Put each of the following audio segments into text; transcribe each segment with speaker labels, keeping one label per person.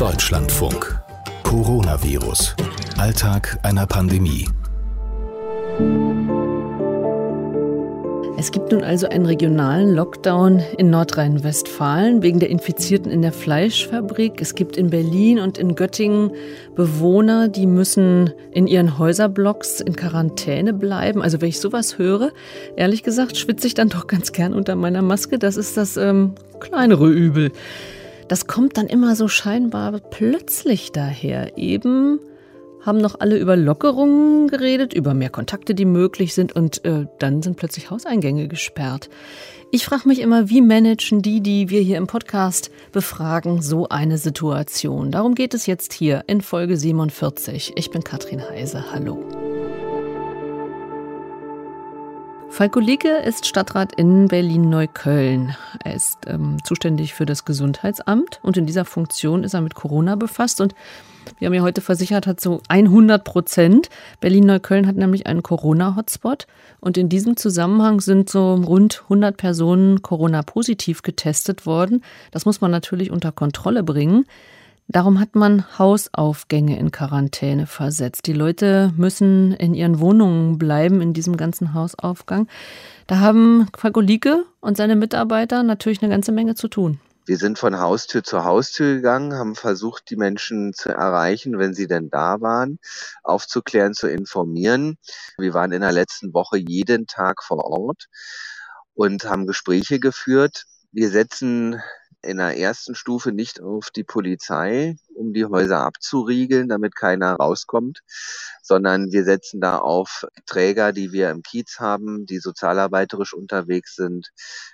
Speaker 1: Deutschlandfunk. Coronavirus. Alltag einer Pandemie.
Speaker 2: Es gibt nun also einen regionalen Lockdown in Nordrhein-Westfalen wegen der Infizierten in der Fleischfabrik. Es gibt in Berlin und in Göttingen Bewohner, die müssen in ihren Häuserblocks in Quarantäne bleiben. Also wenn ich sowas höre, ehrlich gesagt, schwitze ich dann doch ganz gern unter meiner Maske. Das ist das ähm, kleinere Übel. Das kommt dann immer so scheinbar plötzlich daher. Eben haben noch alle über Lockerungen geredet, über mehr Kontakte, die möglich sind und äh, dann sind plötzlich Hauseingänge gesperrt. Ich frage mich immer, wie managen die, die wir hier im Podcast befragen, so eine Situation? Darum geht es jetzt hier in Folge 47. Ich bin Katrin Heise. Hallo. Falko Licke ist Stadtrat in Berlin-Neukölln. Er ist ähm, zuständig für das Gesundheitsamt und in dieser Funktion ist er mit Corona befasst und wir haben ja heute versichert, hat so 100 Prozent. Berlin-Neukölln hat nämlich einen Corona-Hotspot. Und in diesem Zusammenhang sind so rund 100 Personen Corona-positiv getestet worden. Das muss man natürlich unter Kontrolle bringen. Darum hat man Hausaufgänge in Quarantäne versetzt. Die Leute müssen in ihren Wohnungen bleiben in diesem ganzen Hausaufgang. Da haben Fagolike und seine Mitarbeiter natürlich eine ganze Menge zu tun.
Speaker 3: Wir sind von Haustür zu Haustür gegangen, haben versucht, die Menschen zu erreichen, wenn sie denn da waren, aufzuklären, zu informieren. Wir waren in der letzten Woche jeden Tag vor Ort und haben Gespräche geführt. Wir setzen in der ersten Stufe nicht auf die Polizei, um die Häuser abzuriegeln, damit keiner rauskommt, sondern wir setzen da auf Träger, die wir im Kiez haben, die sozialarbeiterisch unterwegs sind.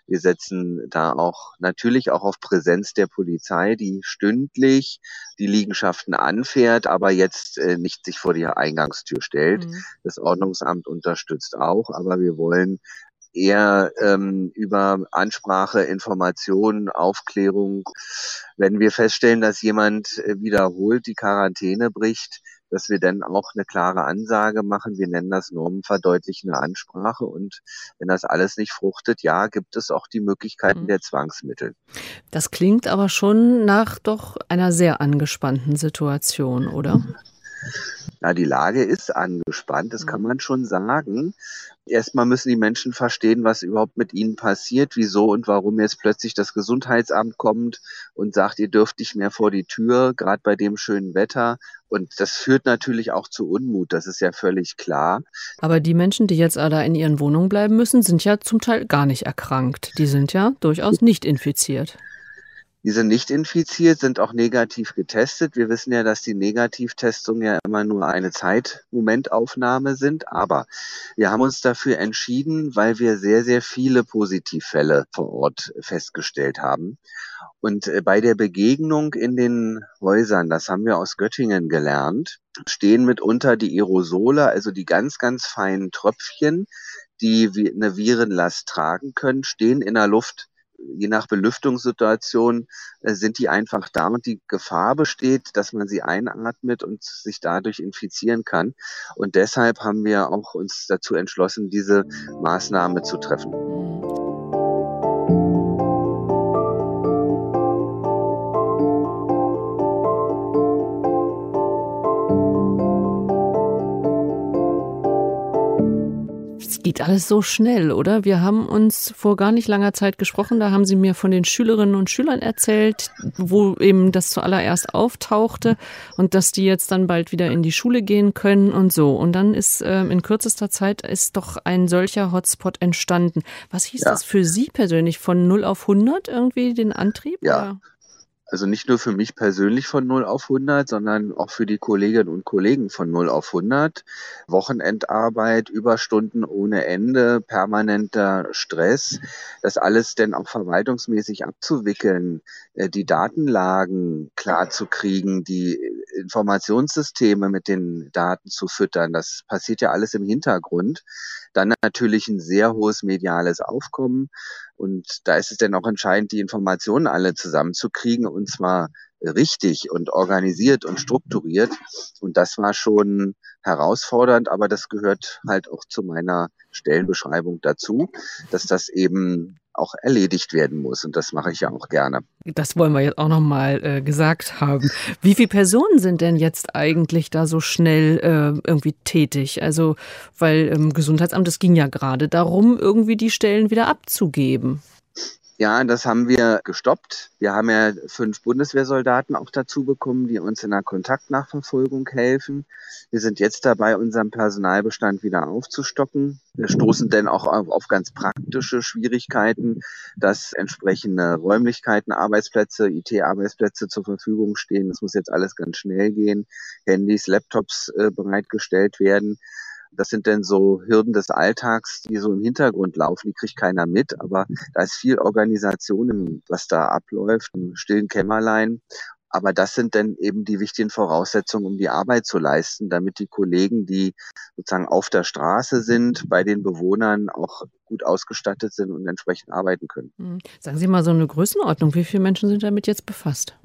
Speaker 3: Wir setzen da auch natürlich auch auf Präsenz der Polizei, die stündlich die Liegenschaften anfährt, aber jetzt äh, nicht sich vor die Eingangstür stellt. Mhm. Das Ordnungsamt unterstützt auch, aber wir wollen eher ähm, über Ansprache, Information, Aufklärung. Wenn wir feststellen, dass jemand äh, wiederholt die Quarantäne bricht, dass wir dann auch eine klare Ansage machen. Wir nennen das normenverdeutlichende Ansprache. Und wenn das alles nicht fruchtet, ja, gibt es auch die Möglichkeiten mhm. der Zwangsmittel.
Speaker 2: Das klingt aber schon nach doch einer sehr angespannten Situation, oder?
Speaker 3: Ja, die Lage ist angespannt, das kann mhm. man schon sagen. Erstmal müssen die Menschen verstehen, was überhaupt mit ihnen passiert, wieso und warum jetzt plötzlich das Gesundheitsamt kommt und sagt, ihr dürft nicht mehr vor die Tür, gerade bei dem schönen Wetter. Und das führt natürlich auch zu Unmut, das ist ja völlig klar.
Speaker 2: Aber die Menschen, die jetzt da in ihren Wohnungen bleiben müssen, sind ja zum Teil gar nicht erkrankt. Die sind ja durchaus nicht infiziert.
Speaker 3: Die sind nicht infiziert, sind auch negativ getestet. Wir wissen ja, dass die Negativtestungen ja immer nur eine Zeitmomentaufnahme sind. Aber wir haben uns dafür entschieden, weil wir sehr, sehr viele Positivfälle vor Ort festgestellt haben. Und äh, bei der Begegnung in den Häusern, das haben wir aus Göttingen gelernt, stehen mitunter die Aerosole, also die ganz, ganz feinen Tröpfchen, die eine Virenlast tragen können, stehen in der Luft je nach Belüftungssituation äh, sind die einfach da und die Gefahr besteht, dass man sie einatmet und sich dadurch infizieren kann. Und deshalb haben wir auch uns dazu entschlossen, diese Maßnahme zu treffen.
Speaker 2: Geht alles so schnell, oder? Wir haben uns vor gar nicht langer Zeit gesprochen, da haben Sie mir von den Schülerinnen und Schülern erzählt, wo eben das zuallererst auftauchte und dass die jetzt dann bald wieder in die Schule gehen können und so. Und dann ist äh, in kürzester Zeit ist doch ein solcher Hotspot entstanden. Was hieß ja. das für Sie persönlich? Von 0 auf 100 irgendwie den Antrieb?
Speaker 3: Ja. Oder? Also nicht nur für mich persönlich von 0 auf 100, sondern auch für die Kolleginnen und Kollegen von 0 auf 100. Wochenendarbeit, Überstunden ohne Ende, permanenter Stress, das alles denn auch verwaltungsmäßig abzuwickeln, äh, die Datenlagen klar zu kriegen, die Informationssysteme mit den Daten zu füttern. Das passiert ja alles im Hintergrund. Dann natürlich ein sehr hohes mediales Aufkommen. Und da ist es dann auch entscheidend, die Informationen alle zusammenzukriegen und zwar richtig und organisiert und strukturiert. Und das war schon herausfordernd, aber das gehört halt auch zu meiner Stellenbeschreibung dazu, dass das eben auch erledigt werden muss. Und das mache ich ja auch gerne.
Speaker 2: Das wollen wir jetzt auch nochmal äh, gesagt haben. Wie viele Personen sind denn jetzt eigentlich da so schnell äh, irgendwie tätig? Also, weil im Gesundheitsamt, es ging ja gerade darum, irgendwie die Stellen wieder abzugeben.
Speaker 3: Ja, das haben wir gestoppt. Wir haben ja fünf Bundeswehrsoldaten auch dazu bekommen, die uns in der Kontaktnachverfolgung helfen. Wir sind jetzt dabei, unseren Personalbestand wieder aufzustocken. Wir stoßen denn auch auf, auf ganz praktische Schwierigkeiten, dass entsprechende Räumlichkeiten, Arbeitsplätze, IT-Arbeitsplätze zur Verfügung stehen. Das muss jetzt alles ganz schnell gehen. Handys, Laptops äh, bereitgestellt werden. Das sind denn so Hürden des Alltags, die so im Hintergrund laufen, die kriegt keiner mit, aber da ist viel Organisation, was da abläuft, im stillen Kämmerlein. Aber das sind dann eben die wichtigen Voraussetzungen, um die Arbeit zu leisten, damit die Kollegen, die sozusagen auf der Straße sind, bei den Bewohnern auch gut ausgestattet sind und entsprechend arbeiten können.
Speaker 2: Hm. Sagen Sie mal so eine Größenordnung. Wie viele Menschen sind damit jetzt befasst?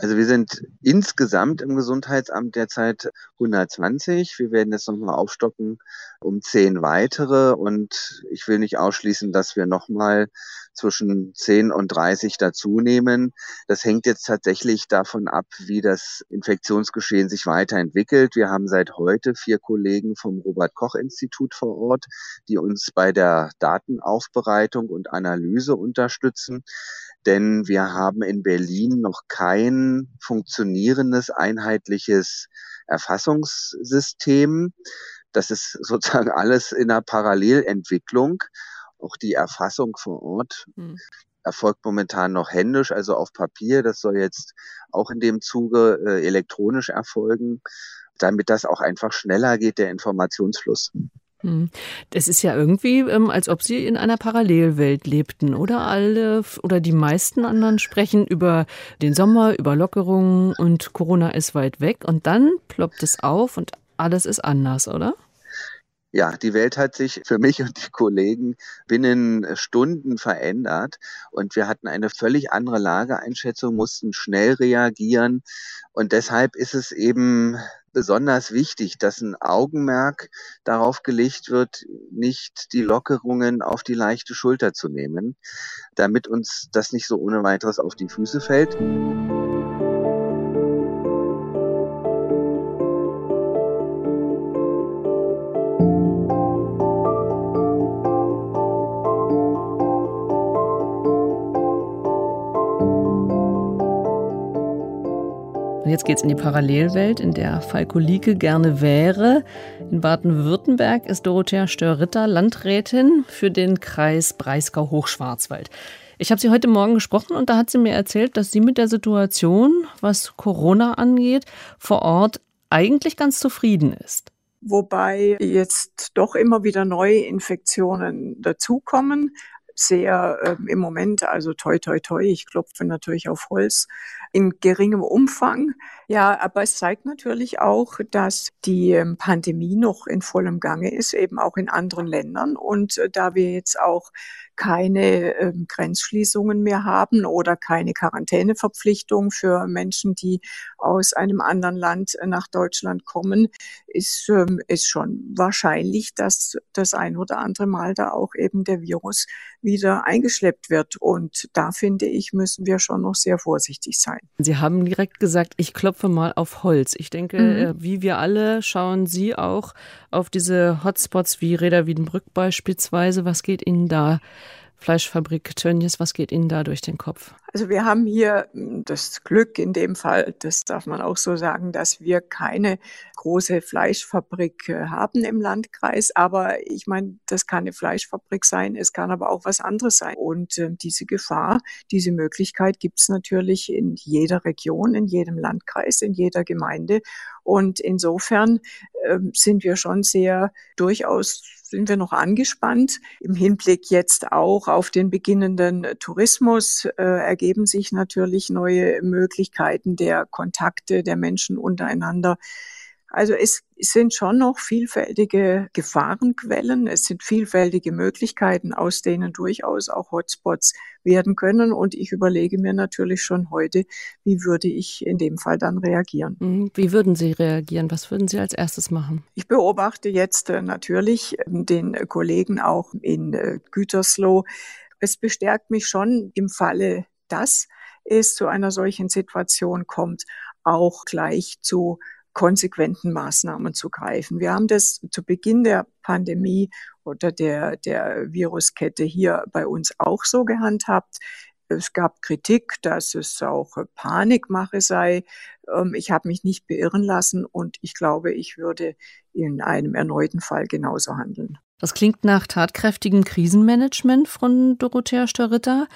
Speaker 3: Also wir sind insgesamt im Gesundheitsamt derzeit 120. Wir werden jetzt nochmal aufstocken um zehn weitere und ich will nicht ausschließen, dass wir nochmal zwischen 10 und 30 dazu nehmen. Das hängt jetzt tatsächlich davon ab, wie das Infektionsgeschehen sich weiterentwickelt. Wir haben seit heute vier Kollegen vom Robert Koch Institut vor Ort, die uns bei der Datenaufbereitung und Analyse unterstützen denn wir haben in Berlin noch kein funktionierendes einheitliches Erfassungssystem. Das ist sozusagen alles in einer Parallelentwicklung. Auch die Erfassung vor Ort hm. erfolgt momentan noch händisch, also auf Papier. Das soll jetzt auch in dem Zuge äh, elektronisch erfolgen, damit das auch einfach schneller geht, der Informationsfluss.
Speaker 2: Hm. Das ist ja irgendwie, ähm, als ob Sie in einer Parallelwelt lebten, oder? Alle oder die meisten anderen sprechen über den Sommer, über Lockerungen und Corona ist weit weg und dann ploppt es auf und alles ist anders, oder?
Speaker 3: Ja, die Welt hat sich für mich und die Kollegen binnen Stunden verändert und wir hatten eine völlig andere Lageeinschätzung, mussten schnell reagieren und deshalb ist es eben besonders wichtig, dass ein Augenmerk darauf gelegt wird, nicht die Lockerungen auf die leichte Schulter zu nehmen, damit uns das nicht so ohne weiteres auf die Füße fällt.
Speaker 2: Jetzt geht es in die Parallelwelt, in der Falko Lieke gerne wäre. In Baden-Württemberg ist Dorothea Störritter Landrätin für den Kreis Breisgau-Hochschwarzwald. Ich habe sie heute Morgen gesprochen und da hat sie mir erzählt, dass sie mit der Situation, was Corona angeht, vor Ort eigentlich ganz zufrieden ist.
Speaker 4: Wobei jetzt doch immer wieder neue Infektionen dazukommen sehr äh, im Moment, also toi, toi, toi, ich klopfe natürlich auf Holz, in geringem Umfang. Ja, aber es zeigt natürlich auch, dass die ähm, Pandemie noch in vollem Gange ist, eben auch in anderen Ländern. Und äh, da wir jetzt auch keine äh, Grenzschließungen mehr haben oder keine Quarantäneverpflichtung für Menschen, die aus einem anderen Land nach Deutschland kommen, ist, ähm, ist schon wahrscheinlich, dass das ein oder andere Mal da auch eben der Virus wieder eingeschleppt wird. Und da finde ich, müssen wir schon noch sehr vorsichtig sein.
Speaker 2: Sie haben direkt gesagt, ich klopfe mal auf Holz. Ich denke, mhm. Äh, wie wir alle schauen Sie auch auf diese Hotspots wie Reda Wiedenbrück beispielsweise. Was geht Ihnen da Fleischfabrik Tönnies, was geht Ihnen da durch den Kopf?
Speaker 4: Also wir haben hier hm, das Glück in dem Fall, das darf man auch so sagen, dass wir keine große Fleischfabrik äh, haben im Landkreis. Aber ich meine, das kann eine Fleischfabrik sein, es kann aber auch was anderes sein. Und äh, diese Gefahr, diese Möglichkeit gibt es natürlich in jeder Region, in jedem Landkreis, in jeder Gemeinde. Und insofern äh, sind wir schon sehr durchaus sind wir noch angespannt. Im Hinblick jetzt auch auf den beginnenden Tourismus äh, ergeben sich natürlich neue Möglichkeiten der Kontakte der Menschen untereinander. Also es sind schon noch vielfältige Gefahrenquellen, es sind vielfältige Möglichkeiten, aus denen durchaus auch Hotspots werden können. Und ich überlege mir natürlich schon heute, wie würde ich in dem Fall dann reagieren.
Speaker 2: Mhm. Wie würden Sie reagieren? Was würden Sie als erstes machen?
Speaker 4: Ich beobachte jetzt äh, natürlich den Kollegen auch in äh, Gütersloh, es bestärkt mich schon im Falle, dass es zu einer solchen Situation kommt, auch gleich zu konsequenten Maßnahmen zu greifen. Wir haben das zu Beginn der Pandemie oder der, der Viruskette hier bei uns auch so gehandhabt. Es gab Kritik, dass es auch Panikmache sei. Ähm, ich habe mich nicht beirren lassen und ich glaube, ich würde in einem erneuten Fall genauso handeln.
Speaker 2: Das klingt nach tatkräftigem Krisenmanagement von Dorothea Störritter.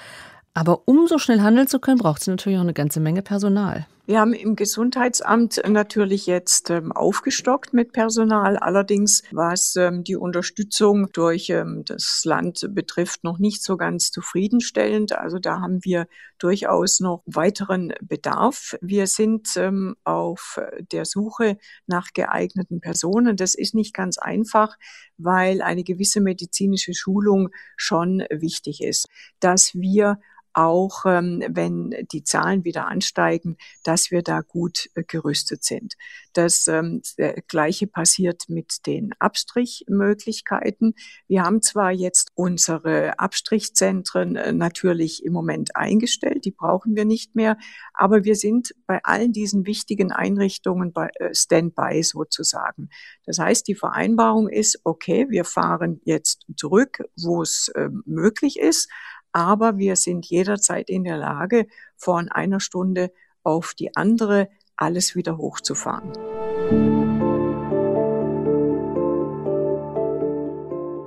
Speaker 2: Aber um so schnell handeln zu können, braucht es natürlich auch eine ganze Menge Personal.
Speaker 4: Wir haben im Gesundheitsamt natürlich jetzt ähm, aufgestockt mit Personal. Allerdings, was ähm, die Unterstützung durch ähm, das Land betrifft, noch nicht so ganz zufriedenstellend. Also da haben wir durchaus noch weiteren Bedarf. Wir sind ähm, auf der Suche nach geeigneten Personen. Das ist nicht ganz einfach, weil eine gewisse medizinische Schulung schon wichtig ist. Dass wir auch ähm, wenn die Zahlen wieder ansteigen, dass wir da gut äh, gerüstet sind. Das ähm, Gleiche passiert mit den Abstrichmöglichkeiten. Wir haben zwar jetzt unsere Abstrichzentren äh, natürlich im Moment eingestellt, die brauchen wir nicht mehr, aber wir sind bei allen diesen wichtigen Einrichtungen bei äh, Standby sozusagen. Das heißt, die Vereinbarung ist, okay, wir fahren jetzt zurück, wo es äh, möglich ist, aber wir sind jederzeit in der Lage, von einer Stunde auf die andere alles wieder hochzufahren.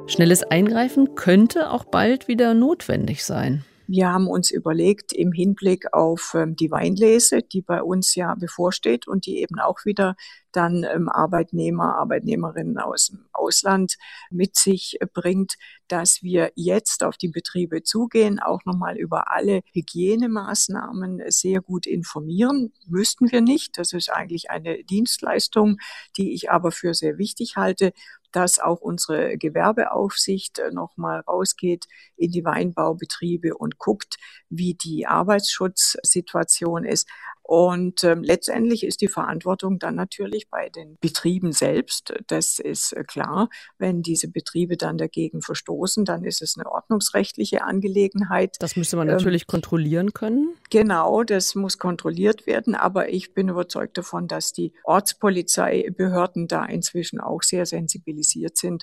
Speaker 2: Schnelles Eingreifen könnte auch bald wieder notwendig sein.
Speaker 4: Wir haben uns überlegt, im Hinblick auf ähm, die Weinlese, die bei uns ja bevorsteht und die eben auch wieder dann ähm, Arbeitnehmer, Arbeitnehmerinnen aus dem Ausland mit sich bringt, dass wir jetzt auf die Betriebe zugehen, auch nochmal über alle Hygienemaßnahmen sehr gut informieren. Müssten wir nicht. Das ist eigentlich eine Dienstleistung, die ich aber für sehr wichtig halte, dass auch unsere Gewerbeaufsicht äh, nochmal rausgeht in die Weinbaubetriebe und guckt, wie die Arbeitsschutzsituation ist. Und ähm, letztendlich ist die Verantwortung dann natürlich bei den Betrieben selbst. Das ist äh, klar. Wenn diese Betriebe dann dagegen verstoßen, dann ist es eine ordnungsrechtliche Angelegenheit.
Speaker 2: Das müsste man natürlich ähm, kontrollieren können.
Speaker 4: Genau, das muss kontrolliert werden. Aber ich bin überzeugt davon, dass die Ortspolizeibehörden da inzwischen auch sehr sensibilisiert sind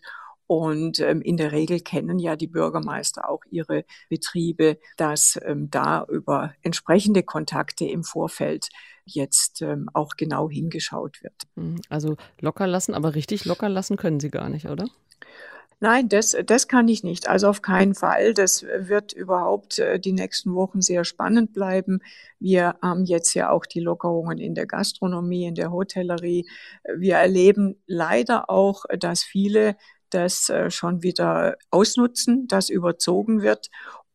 Speaker 4: und ähm, in der Regel kennen ja die Bürgermeister auch ihre Betriebe, dass ähm, da über entsprechende Kontakte im Vorfeld jetzt ähm, auch genau hingeschaut wird.
Speaker 2: Hm, also locker lassen, aber richtig locker lassen können Sie gar nicht, oder?
Speaker 4: Nein, das, das kann ich nicht. Also auf keinen Fall. Das wird überhaupt äh, die nächsten Wochen sehr spannend bleiben. Wir haben jetzt ja auch die Lockerungen in der Gastronomie, in der Hotellerie. Wir erleben leider auch, dass viele das äh, schon wieder ausnutzen, das überzogen wird.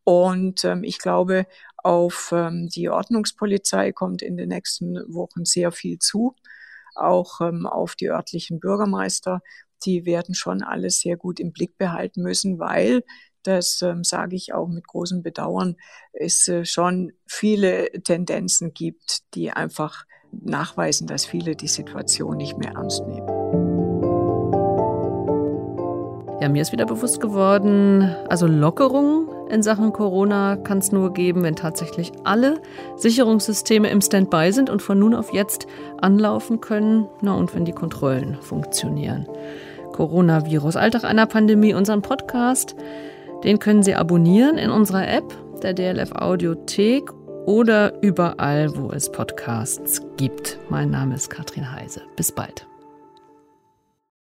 Speaker 4: Und ähm, ich glaube, auf ähm, die Ordnungspolizei kommt in den nächsten Wochen sehr viel zu, auch ähm, auf die örtlichen Bürgermeister. Die werden schon alles sehr gut im Blick behalten müssen, weil das ähm, sage ich auch mit großem Bedauern, es äh, schon viele Tendenzen gibt, die einfach nachweisen, dass viele die Situation nicht mehr ernst nehmen.
Speaker 2: Mir ist wieder bewusst geworden, also Lockerung in Sachen Corona kann es nur geben, wenn tatsächlich alle Sicherungssysteme im Standby sind und von nun auf jetzt anlaufen können. Na und wenn die Kontrollen funktionieren. Coronavirus, Alltag einer Pandemie, unseren Podcast, den können Sie abonnieren in unserer App, der DLF Audiothek oder überall, wo es Podcasts gibt. Mein Name ist Katrin Heise. Bis bald.